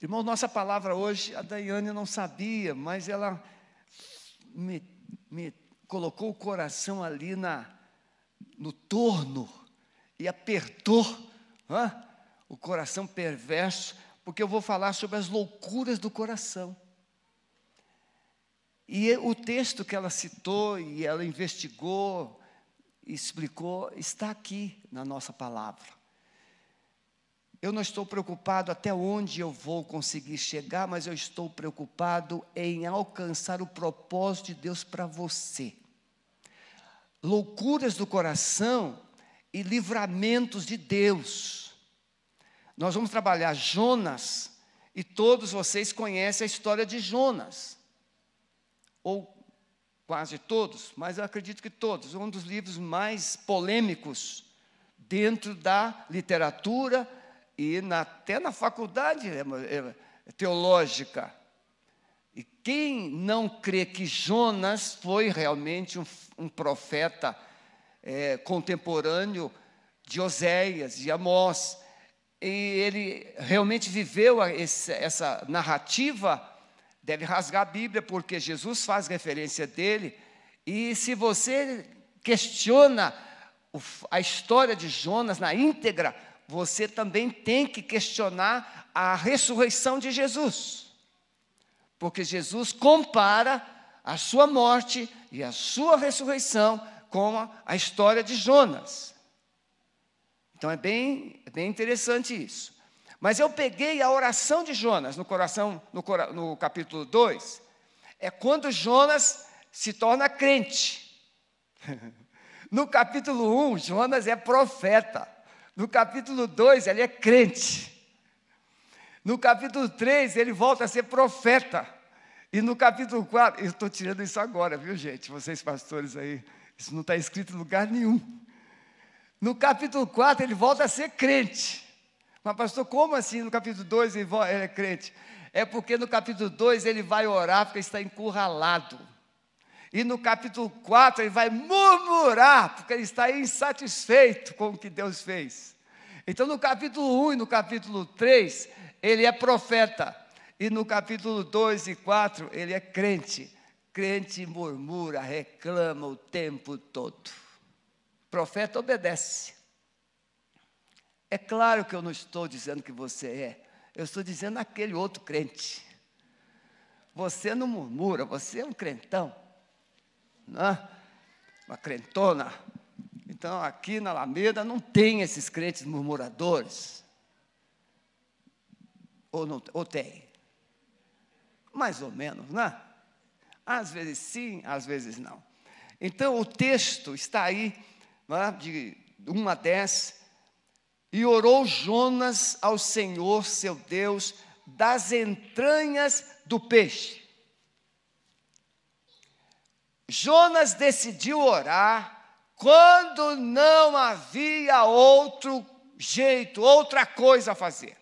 Irmão, nossa palavra hoje, a Daiane não sabia, mas ela me, me colocou o coração ali na, no torno e apertou o coração perverso, porque eu vou falar sobre as loucuras do coração. E o texto que ela citou e ela investigou, explicou, está aqui na nossa palavra. Eu não estou preocupado até onde eu vou conseguir chegar, mas eu estou preocupado em alcançar o propósito de Deus para você. Loucuras do coração e livramentos de Deus. Nós vamos trabalhar Jonas, e todos vocês conhecem a história de Jonas. Ou quase todos, mas eu acredito que todos. Um dos livros mais polêmicos dentro da literatura e na, até na faculdade é, é, é teológica. E quem não crê que Jonas foi realmente um, um profeta é, contemporâneo de Oséias, de Amós, e ele realmente viveu esse, essa narrativa, deve rasgar a Bíblia, porque Jesus faz referência dele, e se você questiona a história de Jonas na íntegra, você também tem que questionar a ressurreição de Jesus. Porque Jesus compara a sua morte e a sua ressurreição com a, história de Jonas. Então é bem, é bem interessante isso. Mas eu peguei a oração de Jonas no coração, no, no capítulo 2, é quando Jonas se torna crente. No capítulo 1, Jonas é profeta. No capítulo 2, ele é crente. No capítulo 3, ele volta a ser profeta. E no capítulo 4, eu estou tirando isso agora, viu, gente? Vocês pastores aí, isso não está escrito em lugar nenhum. No capítulo 4, ele volta a ser crente. Mas, pastor, como assim no capítulo 2 ele é crente? É porque no capítulo 2 ele vai orar porque está encurralado. E no capítulo 4 ele vai murmurar, porque ele está insatisfeito com o que Deus fez. Então no capítulo 1 e no capítulo 3, ele é profeta. E no capítulo 2 e 4, ele é crente. Crente murmura, reclama o tempo todo. Profeta obedece. É claro que eu não estou dizendo que você é, eu estou dizendo aquele outro crente. Você não murmura, você é um crentão né? uma crentona. Então, aqui na Alameda não tem esses crentes murmuradores. Ou, não, ou tem? Mais ou menos, né? Às vezes sim, às vezes não. Então, o texto está aí, né, de 1 a 10. E orou Jonas ao Senhor seu Deus das entranhas do peixe. Jonas decidiu orar quando não havia outro jeito, outra coisa a fazer.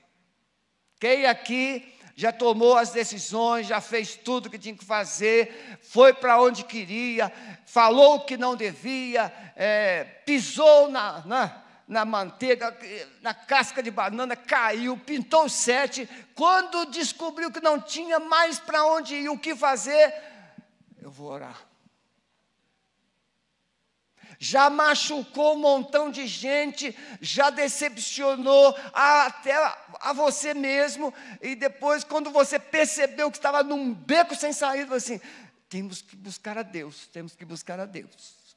Quem aqui já tomou as decisões, já fez tudo que tinha que fazer, foi para onde queria, falou o que não devia, é, pisou na, na, na manteiga, na casca de banana, caiu, pintou sete. Quando descobriu que não tinha mais para onde ir, o que fazer, eu vou orar já machucou um montão de gente, já decepcionou até a você mesmo, e depois, quando você percebeu que estava num beco sem saída, assim: temos que buscar a Deus, temos que buscar a Deus,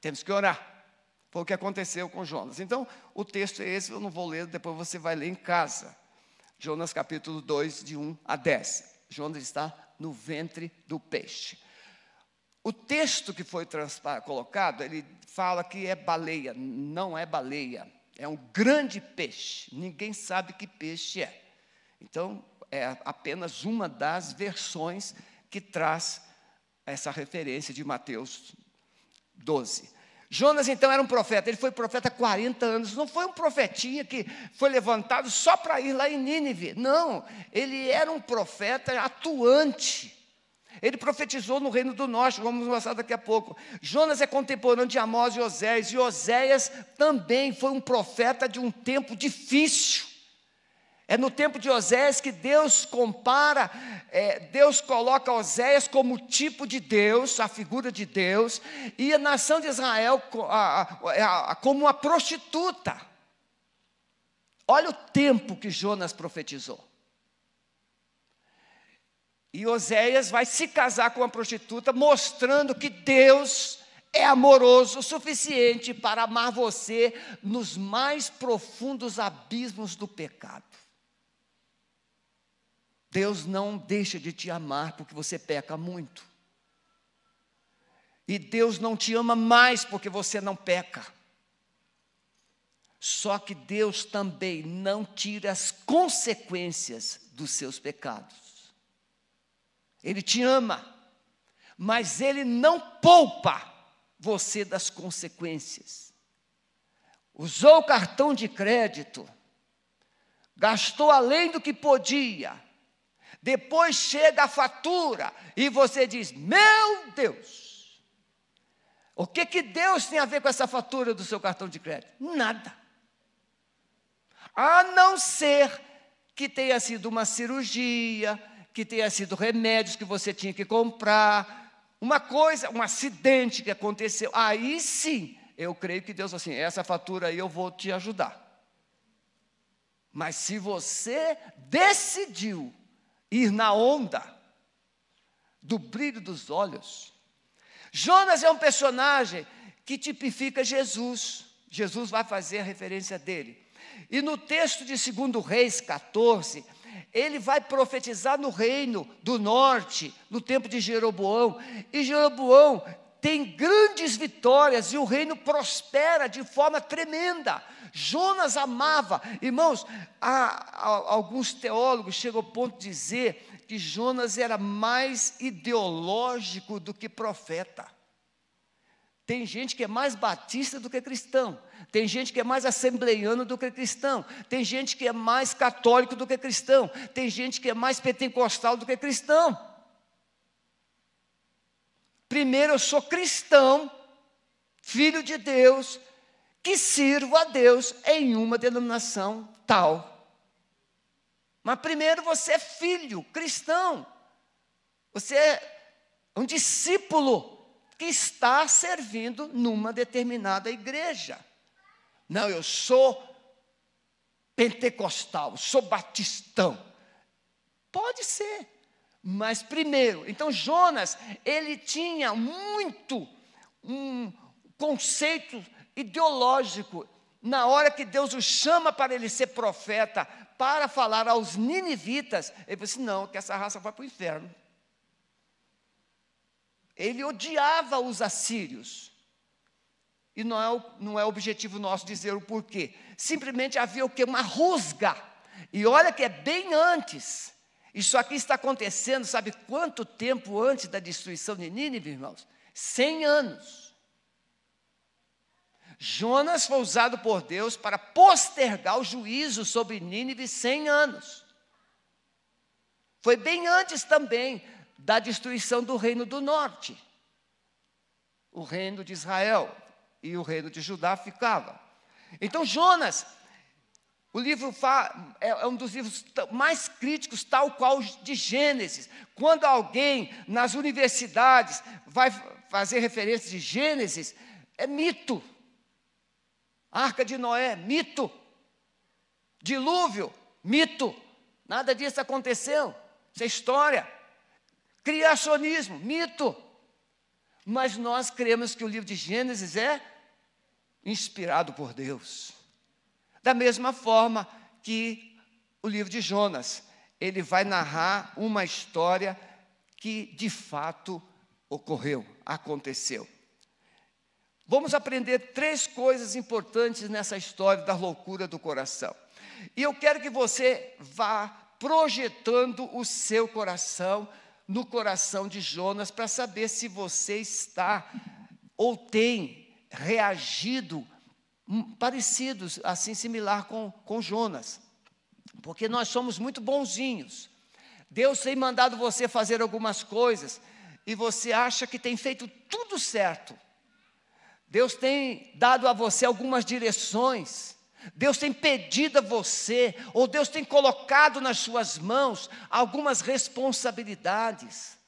temos que orar. Foi o que aconteceu com Jonas. Então, o texto é esse, eu não vou ler, depois você vai ler em casa. Jonas capítulo 2, de 1 a 10. Jonas está no ventre do peixe. O texto que foi colocado, ele fala que é baleia, não é baleia, é um grande peixe, ninguém sabe que peixe é. Então, é apenas uma das versões que traz essa referência de Mateus 12. Jonas então era um profeta, ele foi profeta há 40 anos, não foi um profetinha que foi levantado só para ir lá em Nínive, não, ele era um profeta atuante. Ele profetizou no reino do norte, vamos mostrar daqui a pouco. Jonas é contemporâneo de Amós e Oséias, e Oséias também foi um profeta de um tempo difícil. É no tempo de Oséias que Deus compara, é, Deus coloca Oséias como tipo de Deus, a figura de Deus, e a nação de Israel a, a, a, como uma prostituta. Olha o tempo que Jonas profetizou. E Oséias vai se casar com uma prostituta, mostrando que Deus é amoroso o suficiente para amar você nos mais profundos abismos do pecado. Deus não deixa de te amar porque você peca muito. E Deus não te ama mais porque você não peca. Só que Deus também não tira as consequências dos seus pecados. Ele te ama, mas Ele não poupa você das consequências. Usou o cartão de crédito, gastou além do que podia, depois chega a fatura e você diz: Meu Deus, o que, que Deus tem a ver com essa fatura do seu cartão de crédito? Nada. A não ser que tenha sido uma cirurgia, que tenha sido remédios que você tinha que comprar, uma coisa, um acidente que aconteceu. Aí sim, eu creio que Deus assim, essa fatura aí eu vou te ajudar. Mas se você decidiu ir na onda do brilho dos olhos. Jonas é um personagem que tipifica Jesus. Jesus vai fazer a referência dele. E no texto de 2 Reis 14, ele vai profetizar no reino do norte, no tempo de Jeroboão. E Jeroboão tem grandes vitórias e o reino prospera de forma tremenda. Jonas amava, irmãos, há, há, alguns teólogos chegam ao ponto de dizer que Jonas era mais ideológico do que profeta. Tem gente que é mais batista do que cristão, tem gente que é mais assembleiano do que cristão, tem gente que é mais católico do que cristão, tem gente que é mais pentecostal do que cristão. Primeiro, eu sou cristão, filho de Deus, que sirvo a Deus em uma denominação tal. Mas primeiro você é filho cristão, você é um discípulo que está servindo numa determinada igreja. Não, eu sou pentecostal, sou batistão. Pode ser, mas primeiro, então Jonas, ele tinha muito um conceito ideológico. Na hora que Deus o chama para ele ser profeta, para falar aos ninivitas, ele disse: assim, não, que essa raça vai para o inferno. Ele odiava os assírios. E não é, o, não é objetivo nosso dizer o porquê. Simplesmente havia o que? Uma rusga. E olha que é bem antes. Isso aqui está acontecendo, sabe quanto tempo antes da destruição de Nínive, irmãos? Cem anos. Jonas foi usado por Deus para postergar o juízo sobre Nínive 100 anos. Foi bem antes também da destruição do reino do norte. O reino de Israel e o reino de Judá ficava. Então Jonas, o livro é, é um dos livros mais críticos, tal qual de Gênesis. Quando alguém nas universidades vai fazer referência de Gênesis, é mito. Arca de Noé, mito. Dilúvio, mito. Nada disso aconteceu. Isso é história. Criacionismo, mito. Mas nós cremos que o livro de Gênesis é inspirado por Deus. Da mesma forma que o livro de Jonas, ele vai narrar uma história que de fato ocorreu, aconteceu. Vamos aprender três coisas importantes nessa história da loucura do coração. E eu quero que você vá projetando o seu coração no coração de Jonas para saber se você está ou tem reagido parecidos, assim similar com, com Jonas. Porque nós somos muito bonzinhos. Deus tem mandado você fazer algumas coisas e você acha que tem feito tudo certo. Deus tem dado a você algumas direções, Deus tem pedido a você, ou Deus tem colocado nas suas mãos algumas responsabilidades.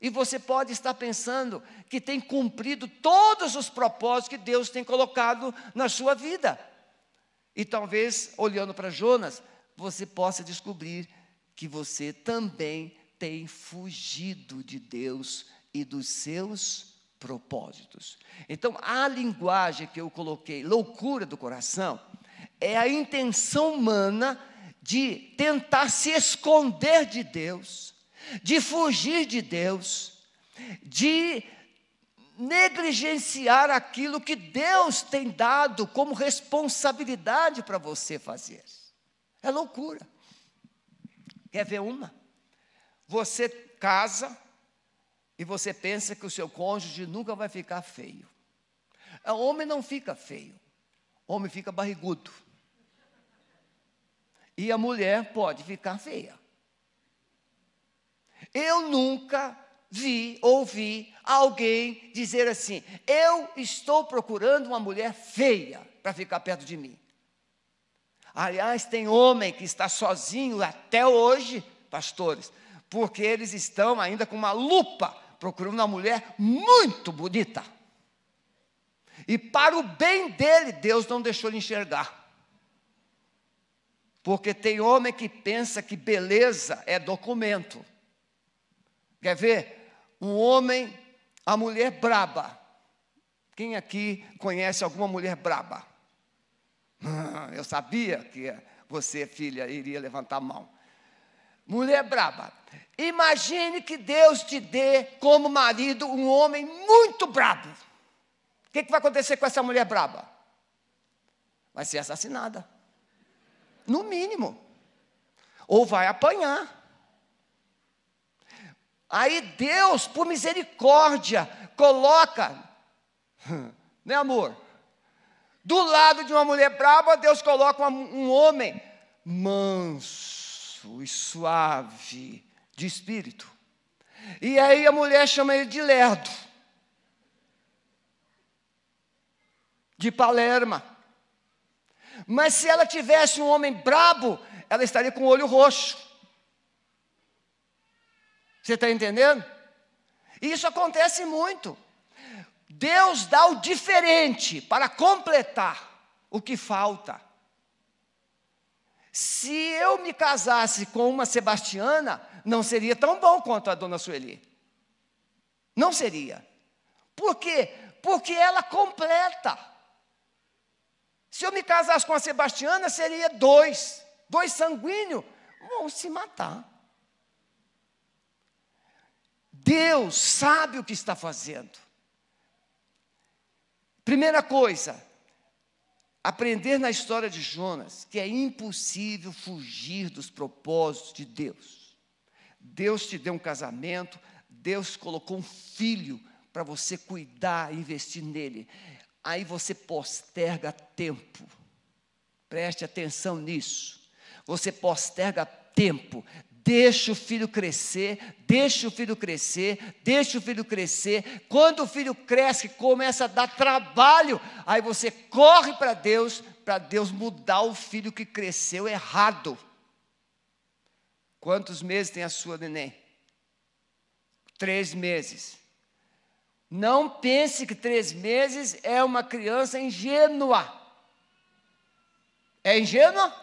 E você pode estar pensando que tem cumprido todos os propósitos que Deus tem colocado na sua vida. E talvez, olhando para Jonas, você possa descobrir que você também tem fugido de Deus e dos seus propósitos. Então, a linguagem que eu coloquei, loucura do coração, é a intenção humana de tentar se esconder de Deus, de fugir de Deus, de negligenciar aquilo que Deus tem dado como responsabilidade para você fazer. É loucura. Quer ver uma? Você casa e você pensa que o seu cônjuge nunca vai ficar feio. O homem não fica feio, o homem fica barrigudo. E a mulher pode ficar feia. Eu nunca vi, ouvi alguém dizer assim: eu estou procurando uma mulher feia para ficar perto de mim. Aliás, tem homem que está sozinho até hoje, pastores, porque eles estão ainda com uma lupa procurando uma mulher muito bonita. E para o bem dele, Deus não deixou ele enxergar. Porque tem homem que pensa que beleza é documento. Quer ver? Um homem, a mulher braba. Quem aqui conhece alguma mulher braba? Eu sabia que você, filha, iria levantar a mão. Mulher braba. Imagine que Deus te dê como marido um homem muito brabo. O que, que vai acontecer com essa mulher braba? Vai ser assassinada. No mínimo. Ou vai apanhar. Aí Deus, por misericórdia, coloca, né amor? Do lado de uma mulher brava, Deus coloca um homem manso e suave de espírito. E aí a mulher chama ele de lerdo, de Palerma. Mas se ela tivesse um homem brabo, ela estaria com o olho roxo. Você está entendendo? Isso acontece muito. Deus dá o diferente para completar o que falta. Se eu me casasse com uma Sebastiana, não seria tão bom quanto a dona Sueli. Não seria. Por quê? Porque ela completa. Se eu me casasse com a Sebastiana, seria dois. Dois sanguíneos vão se matar. Deus sabe o que está fazendo. Primeira coisa, aprender na história de Jonas que é impossível fugir dos propósitos de Deus. Deus te deu um casamento, Deus colocou um filho para você cuidar, investir nele. Aí você posterga tempo. Preste atenção nisso. Você posterga tempo, Deixa o filho crescer, deixa o filho crescer, deixa o filho crescer. Quando o filho cresce, começa a dar trabalho, aí você corre para Deus, para Deus mudar o filho que cresceu errado. Quantos meses tem a sua neném? Três meses. Não pense que três meses é uma criança ingênua. É ingênua?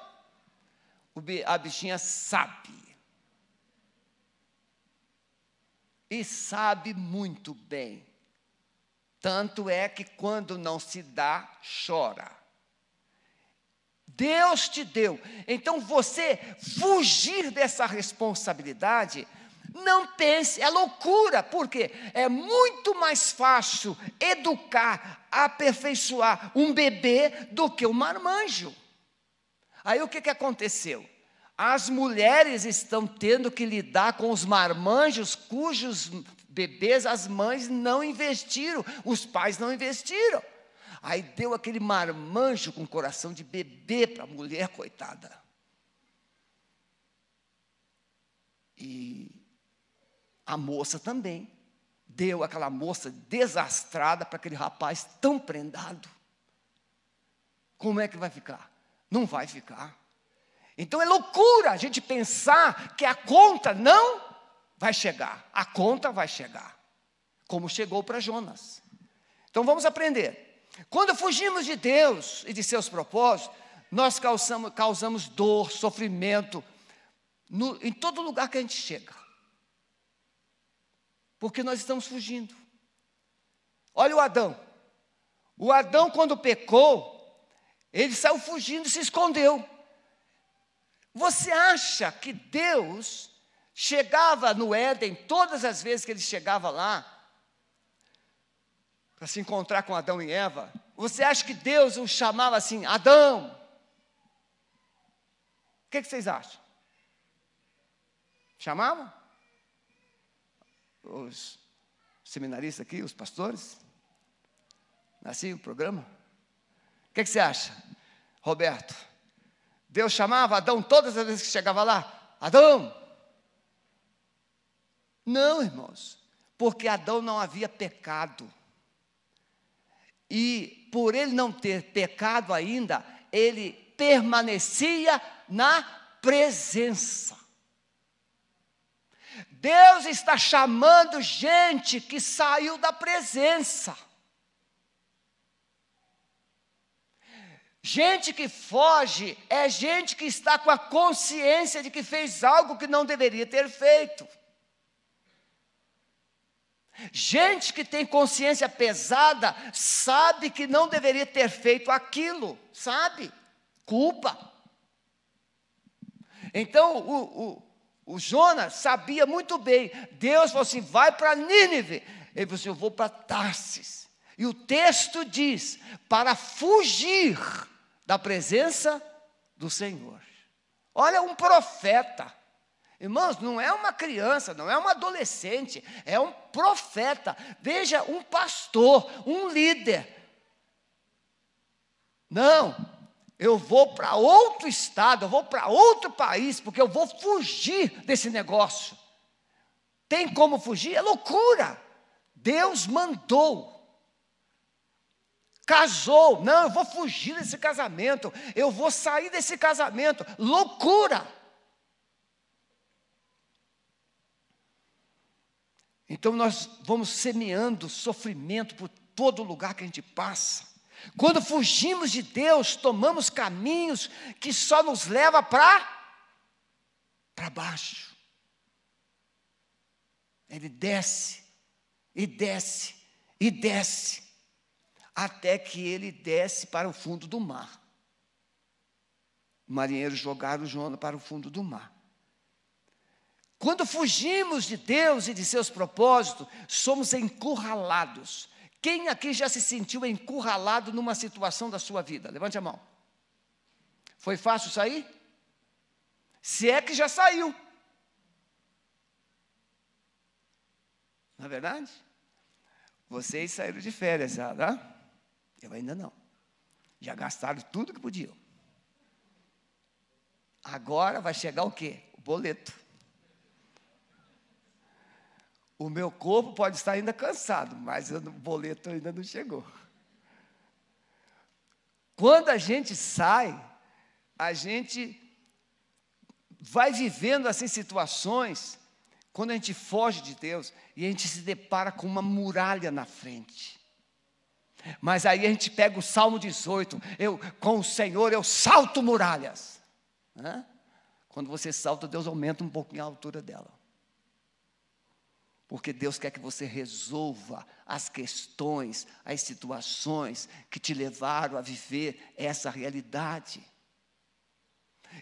A bichinha sabe. E sabe muito bem. Tanto é que quando não se dá, chora. Deus te deu. Então você fugir dessa responsabilidade, não pense, é loucura, porque é muito mais fácil educar, aperfeiçoar um bebê do que um marmanjo. Aí o que, que aconteceu? As mulheres estão tendo que lidar com os marmanjos cujos bebês as mães não investiram, os pais não investiram. Aí deu aquele marmanjo com coração de bebê para a mulher, coitada. E a moça também deu aquela moça desastrada para aquele rapaz tão prendado. como é que vai ficar? Não vai ficar. Então é loucura a gente pensar que a conta não vai chegar. A conta vai chegar, como chegou para Jonas. Então vamos aprender. Quando fugimos de Deus e de seus propósitos, nós causamos, causamos dor, sofrimento, no, em todo lugar que a gente chega. Porque nós estamos fugindo. Olha o Adão. O Adão, quando pecou, ele saiu fugindo e se escondeu. Você acha que Deus chegava no Éden, todas as vezes que ele chegava lá, para se encontrar com Adão e Eva, você acha que Deus o chamava assim, Adão? O que, que vocês acham? Chamavam? Os seminaristas aqui, os pastores? Assim o programa? O que, que você acha, Roberto? Deus chamava Adão todas as vezes que chegava lá: Adão! Não, irmãos, porque Adão não havia pecado. E por ele não ter pecado ainda, ele permanecia na presença. Deus está chamando gente que saiu da presença. Gente que foge é gente que está com a consciência de que fez algo que não deveria ter feito. Gente que tem consciência pesada sabe que não deveria ter feito aquilo, sabe? Culpa. Então o, o, o Jonas sabia muito bem. Deus falou assim: vai para Nínive. Ele falou assim: eu vou para Tarsis. E o texto diz: para fugir da presença do Senhor. Olha, um profeta. Irmãos, não é uma criança, não é um adolescente, é um profeta. Veja, um pastor, um líder. Não, eu vou para outro estado, eu vou para outro país, porque eu vou fugir desse negócio. Tem como fugir? É loucura. Deus mandou casou, não, eu vou fugir desse casamento, eu vou sair desse casamento, loucura. Então nós vamos semeando sofrimento por todo lugar que a gente passa. Quando fugimos de Deus, tomamos caminhos que só nos leva para para baixo. Ele desce e desce e desce até que ele desce para o fundo do mar. O marinheiro jogaram Jonas para o fundo do mar. Quando fugimos de Deus e de seus propósitos, somos encurralados. Quem aqui já se sentiu encurralado numa situação da sua vida? Levante a mão. Foi fácil sair? Se é que já saiu. Não é verdade? Vocês saíram de férias já, tá? Eu ainda não. Já gastaram tudo que podiam. Agora vai chegar o quê? O boleto. O meu corpo pode estar ainda cansado, mas o boleto ainda não chegou. Quando a gente sai, a gente vai vivendo assim situações, quando a gente foge de Deus e a gente se depara com uma muralha na frente. Mas aí a gente pega o Salmo 18, eu com o Senhor eu salto muralhas. Quando você salta, Deus aumenta um pouquinho a altura dela. Porque Deus quer que você resolva as questões, as situações que te levaram a viver essa realidade.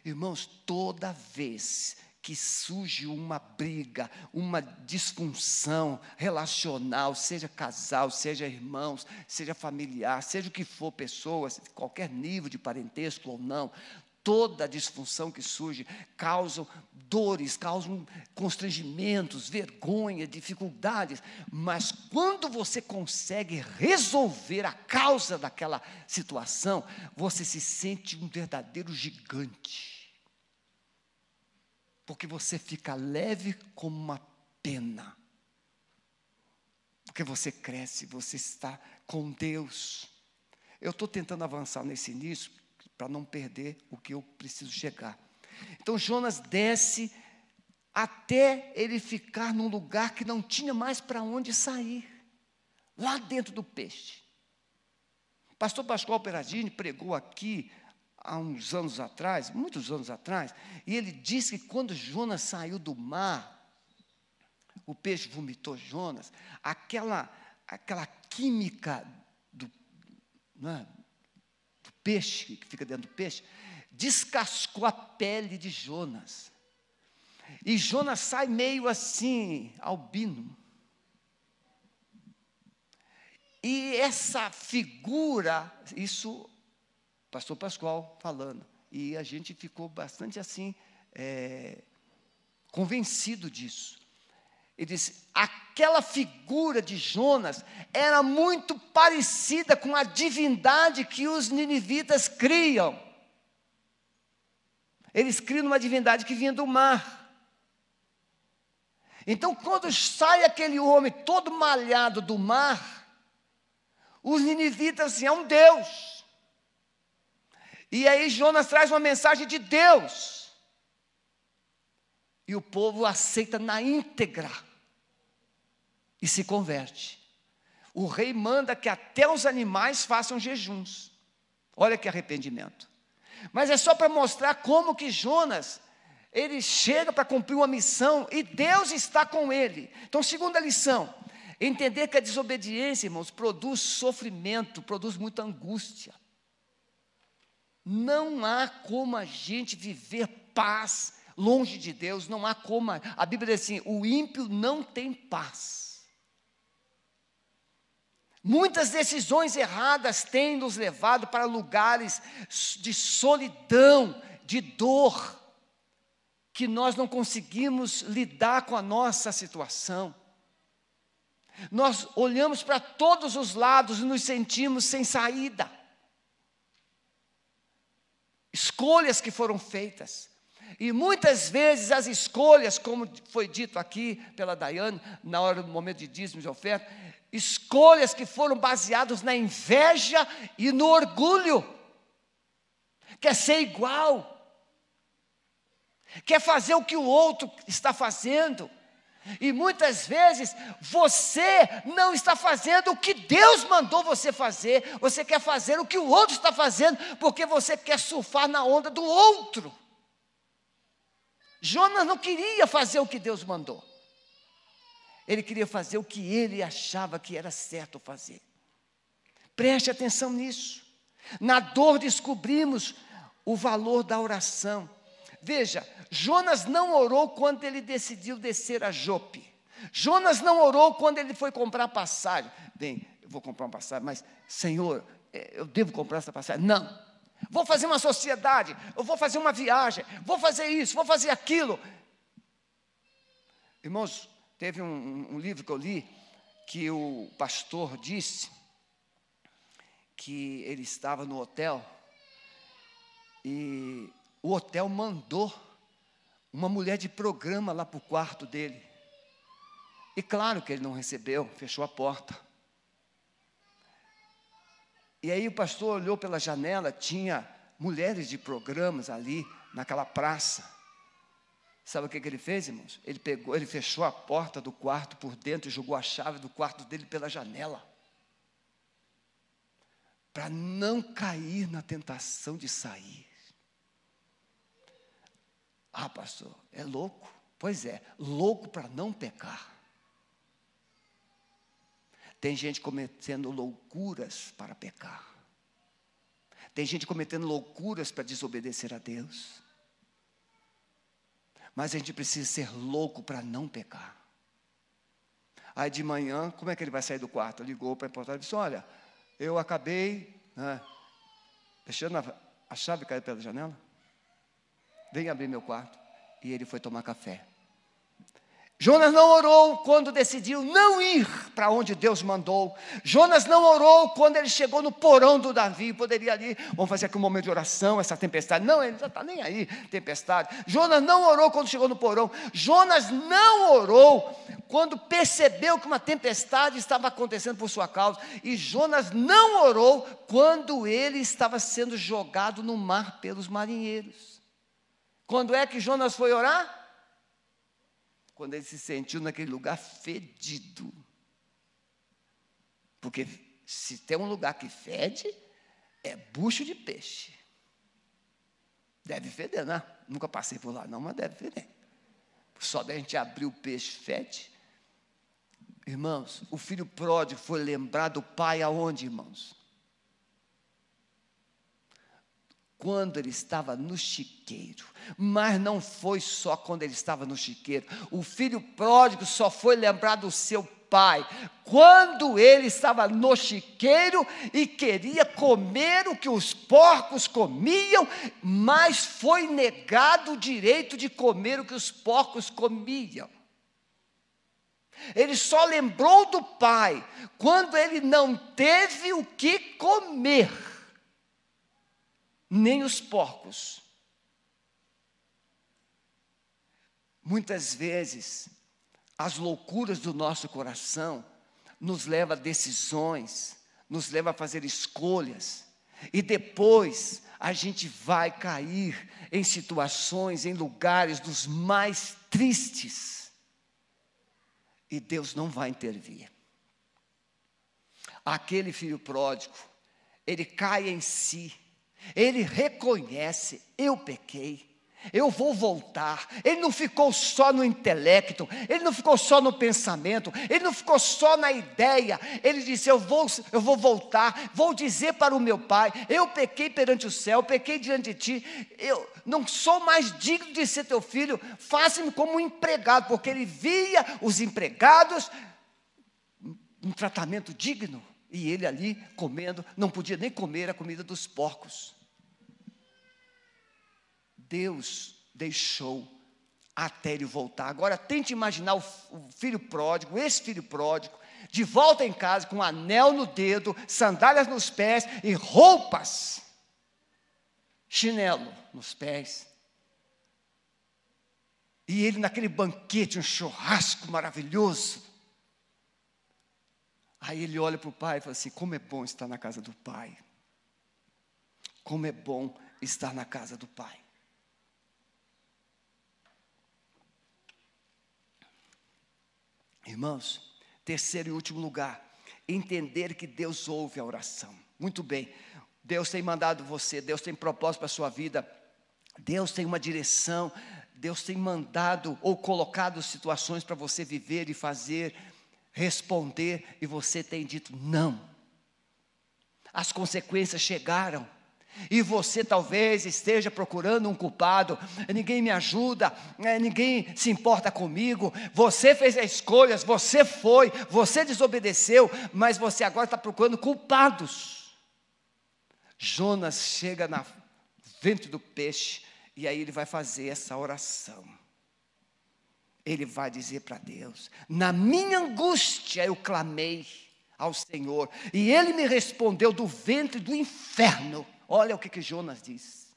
Irmãos, toda vez que surge uma briga, uma disfunção relacional, seja casal, seja irmãos, seja familiar, seja o que for, pessoas, qualquer nível de parentesco ou não, toda disfunção que surge causa dores, causam constrangimentos, vergonha, dificuldades, mas quando você consegue resolver a causa daquela situação, você se sente um verdadeiro gigante porque você fica leve como uma pena. Porque você cresce, você está com Deus. eu estou tentando avançar nesse início para não perder o que eu preciso chegar. Então Jonas desce até ele ficar num lugar que não tinha mais para onde sair, lá dentro do peixe. Pastor Pascoal Peradini pregou aqui há uns anos atrás, muitos anos atrás, e ele disse que quando Jonas saiu do mar, o peixe vomitou Jonas, aquela, aquela química do, é, do peixe, que fica dentro do peixe, descascou a pele de Jonas. E Jonas sai meio assim, albino. E essa figura, isso, pastor Pascoal falando, e a gente ficou bastante assim, é, convencido disso. Ele disse: aquela figura de Jonas era muito parecida com a divindade que os ninivitas criam. Eles criam uma divindade que vinha do mar. Então, quando sai aquele homem todo malhado do mar, os ninivitas assim, é um Deus. E aí Jonas traz uma mensagem de Deus. E o povo aceita na íntegra e se converte. O rei manda que até os animais façam jejuns. Olha que arrependimento. Mas é só para mostrar como que Jonas ele chega para cumprir uma missão e Deus está com ele. Então, segunda lição, entender que a desobediência, irmãos, produz sofrimento, produz muita angústia. Não há como a gente viver paz longe de Deus, não há como. A Bíblia diz assim: o ímpio não tem paz. Muitas decisões erradas têm nos levado para lugares de solidão, de dor que nós não conseguimos lidar com a nossa situação. Nós olhamos para todos os lados e nos sentimos sem saída. Escolhas que foram feitas. E muitas vezes as escolhas, como foi dito aqui pela Daiane, na hora do momento de dízimo de oferta, escolhas que foram baseadas na inveja e no orgulho. Quer ser igual, quer fazer o que o outro está fazendo. E muitas vezes você não está fazendo o que Deus mandou você fazer, você quer fazer o que o outro está fazendo, porque você quer surfar na onda do outro. Jonas não queria fazer o que Deus mandou, ele queria fazer o que ele achava que era certo fazer. Preste atenção nisso. Na dor descobrimos o valor da oração. Veja, Jonas não orou quando ele decidiu descer a Jope. Jonas não orou quando ele foi comprar passagem. Bem, eu vou comprar uma passagem, mas, Senhor, é, eu devo comprar essa passagem? Não. Vou fazer uma sociedade, eu vou fazer uma viagem, vou fazer isso, vou fazer aquilo. Irmãos, teve um, um livro que eu li que o pastor disse que ele estava no hotel e o hotel mandou uma mulher de programa lá para o quarto dele. E claro que ele não recebeu, fechou a porta. E aí o pastor olhou pela janela, tinha mulheres de programas ali naquela praça. Sabe o que, que ele fez, irmãos? Ele pegou, ele fechou a porta do quarto por dentro e jogou a chave do quarto dele pela janela. Para não cair na tentação de sair. Ah, pastor, é louco. Pois é, louco para não pecar. Tem gente cometendo loucuras para pecar. Tem gente cometendo loucuras para desobedecer a Deus. Mas a gente precisa ser louco para não pecar. Aí de manhã, como é que ele vai sair do quarto? Ligou para a porta e disse: Olha, eu acabei né, deixando a, a chave cair pela janela. Vem abrir meu quarto. E ele foi tomar café. Jonas não orou quando decidiu não ir para onde Deus mandou. Jonas não orou quando ele chegou no porão do Davi. Poderia ali, vamos fazer aqui um momento de oração, essa tempestade. Não, ele já está nem aí, tempestade. Jonas não orou quando chegou no porão. Jonas não orou quando percebeu que uma tempestade estava acontecendo por sua causa, e Jonas não orou quando ele estava sendo jogado no mar pelos marinheiros. Quando é que Jonas foi orar? Quando ele se sentiu naquele lugar fedido. Porque se tem um lugar que fede, é bucho de peixe. Deve feder, né? Nunca passei por lá, não, mas deve feder. Só da gente abrir o peixe fede. Irmãos, o filho pródigo foi lembrar do pai aonde, irmãos? Quando ele estava no chiqueiro. Mas não foi só quando ele estava no chiqueiro. O filho pródigo só foi lembrar do seu pai, quando ele estava no chiqueiro e queria comer o que os porcos comiam, mas foi negado o direito de comer o que os porcos comiam. Ele só lembrou do pai quando ele não teve o que comer, nem os porcos. Muitas vezes, as loucuras do nosso coração nos leva a decisões, nos leva a fazer escolhas, e depois a gente vai cair em situações, em lugares dos mais tristes, e Deus não vai intervir. Aquele filho pródigo, ele cai em si, ele reconhece: eu pequei, eu vou voltar. Ele não ficou só no intelecto, ele não ficou só no pensamento, ele não ficou só na ideia. Ele disse: Eu vou, eu vou voltar, vou dizer para o meu pai: Eu pequei perante o céu, pequei diante de ti, eu não sou mais digno de ser teu filho, faça-me como um empregado, porque ele via os empregados um tratamento digno, e ele ali comendo, não podia nem comer a comida dos porcos. Deus deixou até ele voltar. Agora tente imaginar o, filho pródigo, esse filho pródigo, de volta em casa com um anel no dedo, sandálias nos pés e roupas, chinelo nos pés. E ele naquele banquete, um churrasco maravilhoso. Aí ele olha para o pai e fala assim: Como é bom estar na casa do pai. Como é bom estar na casa do pai. Irmãos, terceiro e último lugar, entender que Deus ouve a oração. Muito bem, Deus tem mandado você, Deus tem propósito para a sua vida, Deus tem uma direção, Deus tem mandado ou colocado situações para você viver e fazer, responder, e você tem dito não. As consequências chegaram, e você talvez esteja procurando um culpado, ninguém me ajuda, né, ninguém se importa comigo. Você fez as escolhas, você foi, você desobedeceu, mas você agora está procurando culpados. Jonas chega na ventre do peixe e aí ele vai fazer essa oração. Ele vai dizer para Deus: Na minha angústia eu clamei ao Senhor, e ele me respondeu do ventre do inferno Olha o que, que Jonas diz.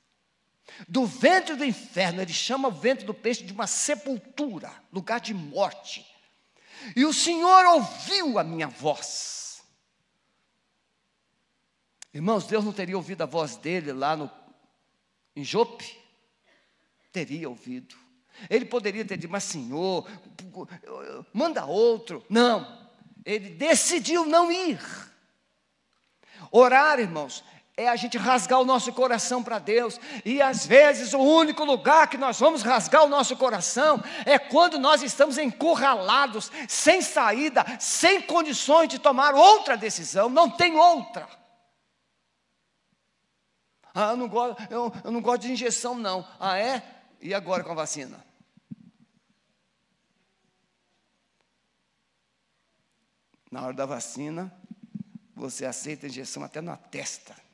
Do ventre do inferno, ele chama o ventre do peixe de uma sepultura, lugar de morte. E o Senhor ouviu a minha voz. Irmãos, Deus não teria ouvido a voz dele lá no, em Jope? Teria ouvido. Ele poderia ter dito, mas Senhor, manda outro. Não, ele decidiu não ir. Orar, irmãos, é a gente rasgar o nosso coração para Deus. E às vezes o único lugar que nós vamos rasgar o nosso coração é quando nós estamos encurralados, sem saída, sem condições de tomar outra decisão, não tem outra. Ah, eu não gosto, eu, eu não gosto de injeção, não. Ah, é? E agora com a vacina? Na hora da vacina, você aceita a injeção até na testa.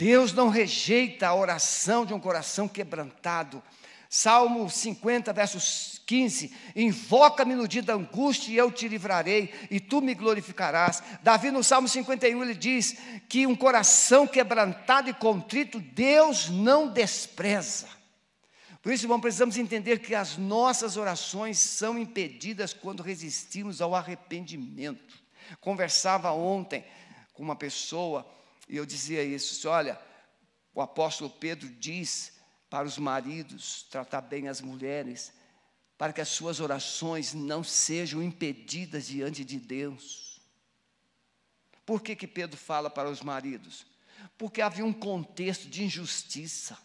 Deus não rejeita a oração de um coração quebrantado. Salmo 50, versos 15: Invoca-me no dia da angústia e eu te livrarei, e tu me glorificarás. Davi, no Salmo 51, ele diz que um coração quebrantado e contrito, Deus não despreza. Por isso, irmão, precisamos entender que as nossas orações são impedidas quando resistimos ao arrependimento. Conversava ontem com uma pessoa e eu dizia isso: olha, o apóstolo Pedro diz para os maridos tratar bem as mulheres, para que as suas orações não sejam impedidas diante de Deus. Por que, que Pedro fala para os maridos? Porque havia um contexto de injustiça.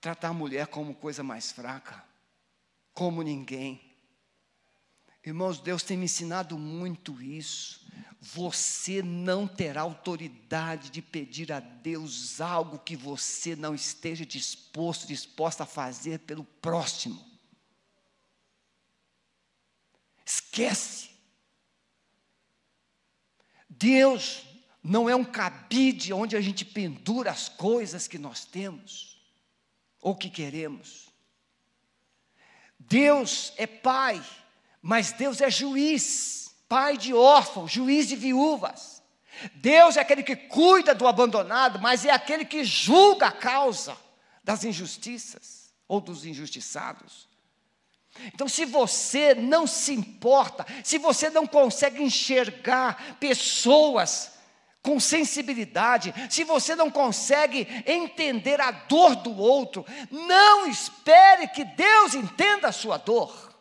Tratar a mulher como coisa mais fraca, como ninguém. Irmãos, Deus tem me ensinado muito isso. Você não terá autoridade de pedir a Deus algo que você não esteja disposto, disposta a fazer pelo próximo. Esquece. Deus não é um cabide onde a gente pendura as coisas que nós temos ou que queremos. Deus é Pai, mas Deus é juiz, Pai de órfãos, juiz de viúvas. Deus é aquele que cuida do abandonado, mas é aquele que julga a causa das injustiças ou dos injustiçados. Então, se você não se importa, se você não consegue enxergar pessoas com sensibilidade, se você não consegue entender a dor do outro, não espere que Deus entenda a sua dor.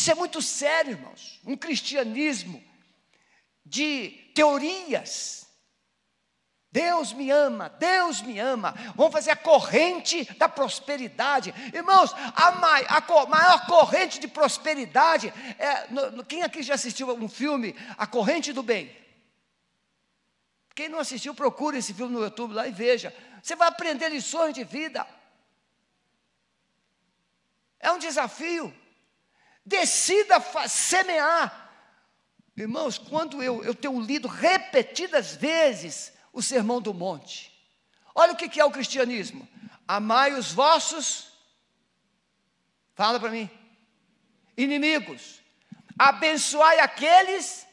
Isso é muito sério, irmãos. Um cristianismo de teorias, Deus me ama, Deus me ama. Vamos fazer a corrente da prosperidade. Irmãos, a, maior corrente de prosperidade é. Quem aqui já assistiu um filme, A Corrente do Bem? Quem não assistiu, procure esse filme no YouTube lá e veja. Você vai aprender lições de vida. É um desafio. Decida semear. Irmãos, quando eu, eu tenho lido repetidas vezes o sermão do monte. Olha o que é o cristianismo: amai os vossos, fala para mim, inimigos, abençoai aqueles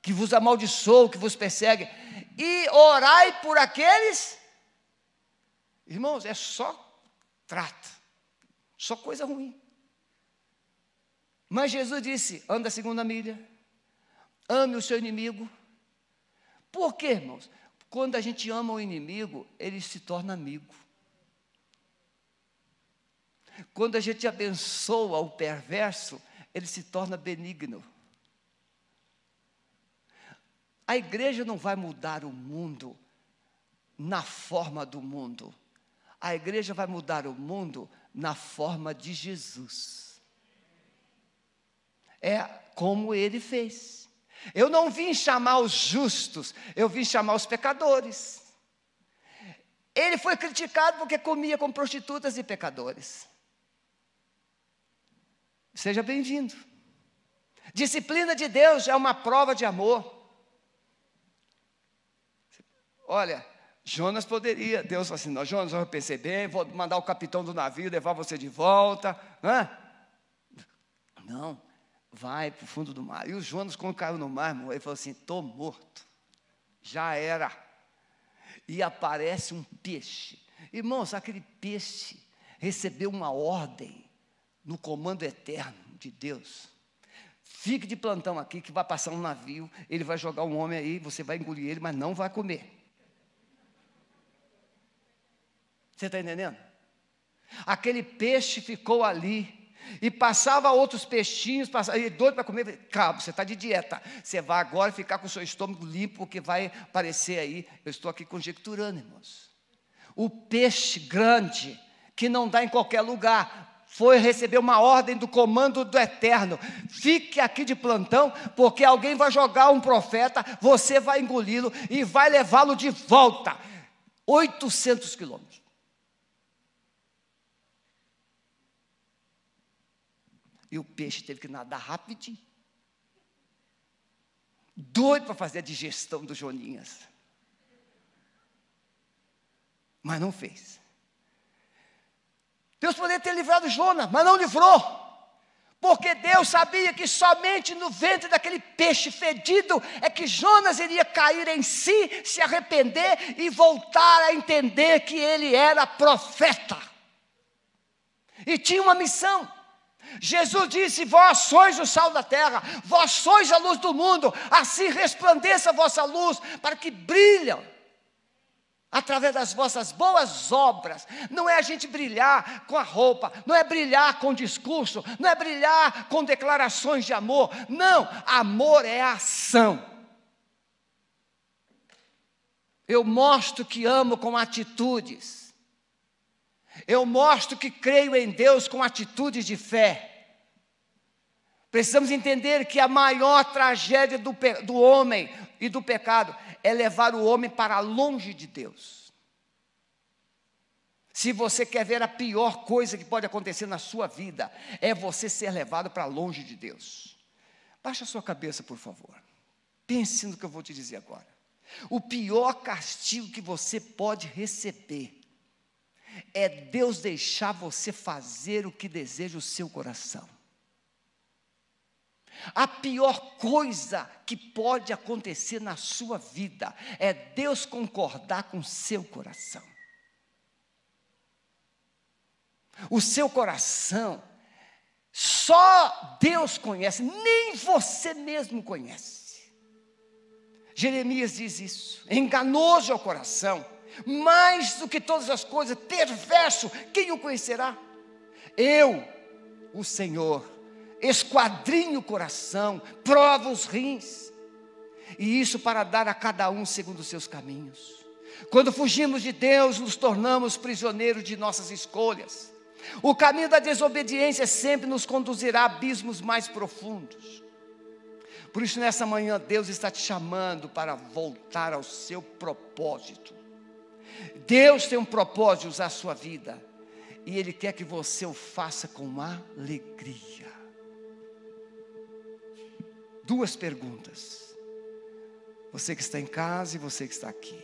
que vos amaldiçoam, que vos perseguem, e orai por aqueles, irmãos, é só trata, só coisa ruim. Mas Jesus disse: anda a segunda milha, ame o seu inimigo, por quê, irmãos? Quando a gente ama o inimigo, ele se torna amigo. Quando a gente abençoa o perverso, ele se torna benigno. A igreja não vai mudar o mundo na forma do mundo. A igreja vai mudar o mundo na forma de Jesus. É como ele fez. Eu não vim chamar os justos, eu vim chamar os pecadores. Ele foi criticado porque comia com prostitutas e pecadores. Seja bem-vindo. Disciplina de Deus é uma prova de amor. Olha, Jonas poderia, Deus falou assim: não, Jonas, eu pensei bem, vou mandar o capitão do navio levar você de volta. Hã? Não, vai para o fundo do mar. E o Jonas, quando caiu no mar, ele falou assim: estou morto. Já era. E aparece um peixe. Irmãos, aquele peixe recebeu uma ordem no comando eterno de Deus. Fique de plantão aqui que vai passar um navio, ele vai jogar um homem aí, você vai engolir ele, mas não vai comer. Você está entendendo? Aquele peixe ficou ali, e passava outros peixinhos, passava, e doido para comer, cabo, você está de dieta, você vai agora ficar com o seu estômago limpo, porque vai aparecer aí, eu estou aqui conjecturando, irmãos. O peixe grande, que não dá em qualquer lugar, foi receber uma ordem do comando do eterno. Fique aqui de plantão, porque alguém vai jogar um profeta, você vai engoli-lo e vai levá-lo de volta. 800 quilômetros. E o peixe teve que nadar rapidinho. Doido para fazer a digestão do Joninhas. Mas não fez. Deus poderia ter livrado Jonas, mas não livrou. Porque Deus sabia que somente no ventre daquele peixe fedido é que Jonas iria cair em si, se arrepender e voltar a entender que ele era profeta. E tinha uma missão. Jesus disse: Vós sois o sal da terra, vós sois a luz do mundo, assim resplandeça a vossa luz, para que brilham através das vossas boas obras. Não é a gente brilhar com a roupa, não é brilhar com discurso, não é brilhar com declarações de amor. Não, amor é ação. Eu mostro que amo com atitudes. Eu mostro que creio em Deus com atitudes de fé. Precisamos entender que a maior tragédia do, do homem e do pecado é levar o homem para longe de Deus. Se você quer ver a pior coisa que pode acontecer na sua vida, é você ser levado para longe de Deus. Baixa a sua cabeça, por favor. Pense no que eu vou te dizer agora. O pior castigo que você pode receber é Deus deixar você fazer o que deseja o seu coração. A pior coisa que pode acontecer na sua vida é Deus concordar com o seu coração. O seu coração, só Deus conhece, nem você mesmo conhece. Jeremias diz isso: enganoso é o coração, mais do que todas as coisas, perverso, quem o conhecerá? Eu, o Senhor, esquadrinha o coração, prova os rins, e isso para dar a cada um segundo os seus caminhos. Quando fugimos de Deus, nos tornamos prisioneiros de nossas escolhas. O caminho da desobediência sempre nos conduzirá a abismos mais profundos. Por isso, nessa manhã, Deus está te chamando para voltar ao seu propósito. Deus tem um propósito de usar a sua vida, e Ele quer que você o faça com alegria duas perguntas. Você que está em casa e você que está aqui.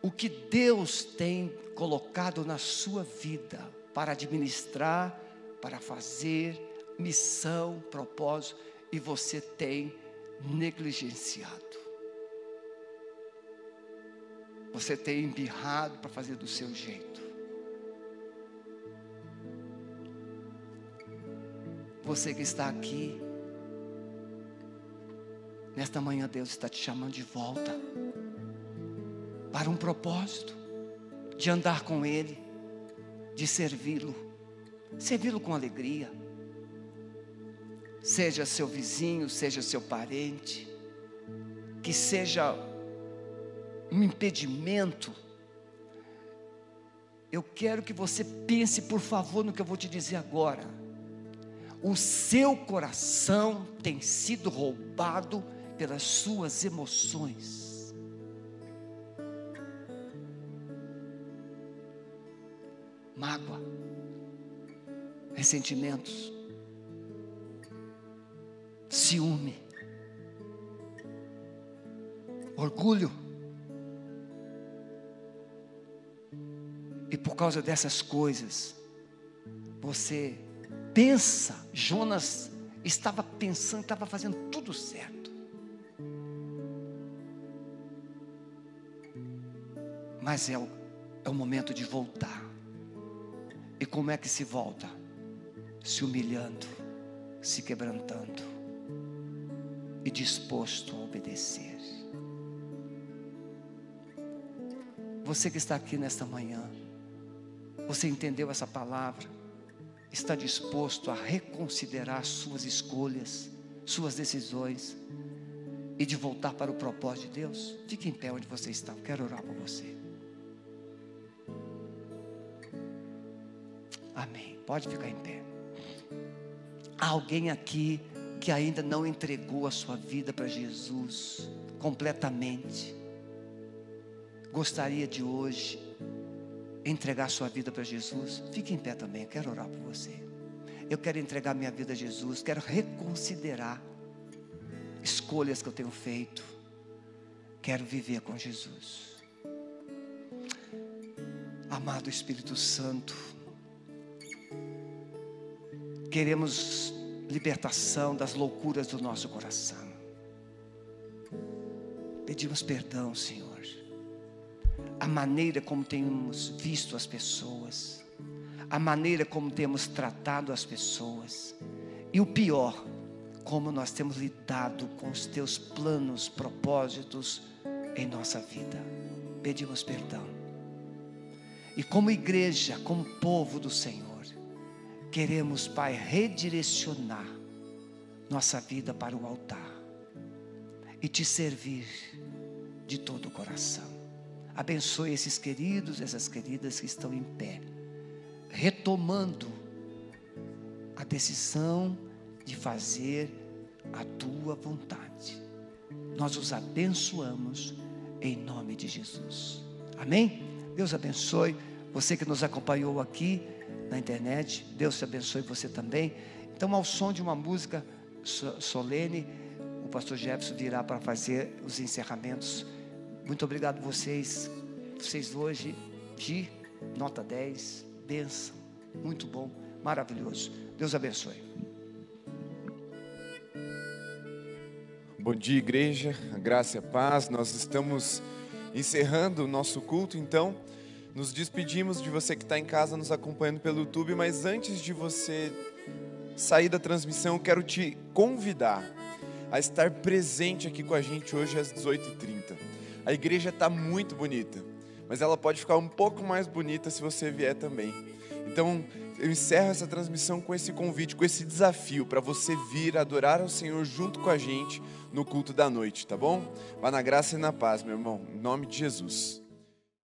O que Deus tem colocado na sua vida para administrar, para fazer, missão, propósito, e você tem negligenciado. Você tem embirrado para fazer do seu jeito. Você que está aqui, Nesta manhã, Deus está te chamando de volta para um propósito de andar com Ele, de servi-lo, servi-lo com alegria. Seja seu vizinho, seja seu parente, que seja um impedimento. Eu quero que você pense, por favor, no que eu vou te dizer agora. O seu coração tem sido roubado pelas suas emoções. Mágoa, ressentimentos, ciúme, orgulho. E por causa dessas coisas, você pensa, Jonas estava pensando, estava fazendo tudo certo. Mas é o, é o momento de voltar. E como é que se volta? Se humilhando, se quebrantando e disposto a obedecer. Você que está aqui nesta manhã, você entendeu essa palavra? Está disposto a reconsiderar suas escolhas, suas decisões e de voltar para o propósito de Deus? Fique em pé onde você está, eu quero orar por você. Amém. Pode ficar em pé. Há alguém aqui que ainda não entregou a sua vida para Jesus completamente. Gostaria de hoje entregar sua vida para Jesus? Fique em pé também, eu quero orar por você. Eu quero entregar minha vida a Jesus, quero reconsiderar escolhas que eu tenho feito. Quero viver com Jesus. Amado Espírito Santo, queremos libertação das loucuras do nosso coração. Pedimos perdão, Senhor. A maneira como temos visto as pessoas, a maneira como temos tratado as pessoas, e o pior, como nós temos lidado com os teus planos, propósitos em nossa vida. Pedimos perdão. E como igreja, como povo do Senhor, queremos, Pai, redirecionar nossa vida para o altar e te servir de todo o coração. Abençoe esses queridos, essas queridas que estão em pé, retomando a decisão de fazer a tua vontade. Nós os abençoamos em nome de Jesus. Amém? Deus abençoe você que nos acompanhou aqui na internet. Deus te abençoe você também. Então, ao som de uma música solene, o pastor Jefferson virá para fazer os encerramentos. Muito obrigado vocês. Vocês hoje de nota 10, benção. Muito bom, maravilhoso. Deus abençoe. Bom dia, igreja, graça e paz. Nós estamos encerrando o nosso culto, então. Nos despedimos de você que está em casa nos acompanhando pelo YouTube, mas antes de você sair da transmissão, quero te convidar a estar presente aqui com a gente hoje às 18h30. A igreja está muito bonita, mas ela pode ficar um pouco mais bonita se você vier também. Então, eu encerro essa transmissão com esse convite, com esse desafio para você vir adorar ao Senhor junto com a gente no culto da noite, tá bom? Vá na graça e na paz, meu irmão, em nome de Jesus.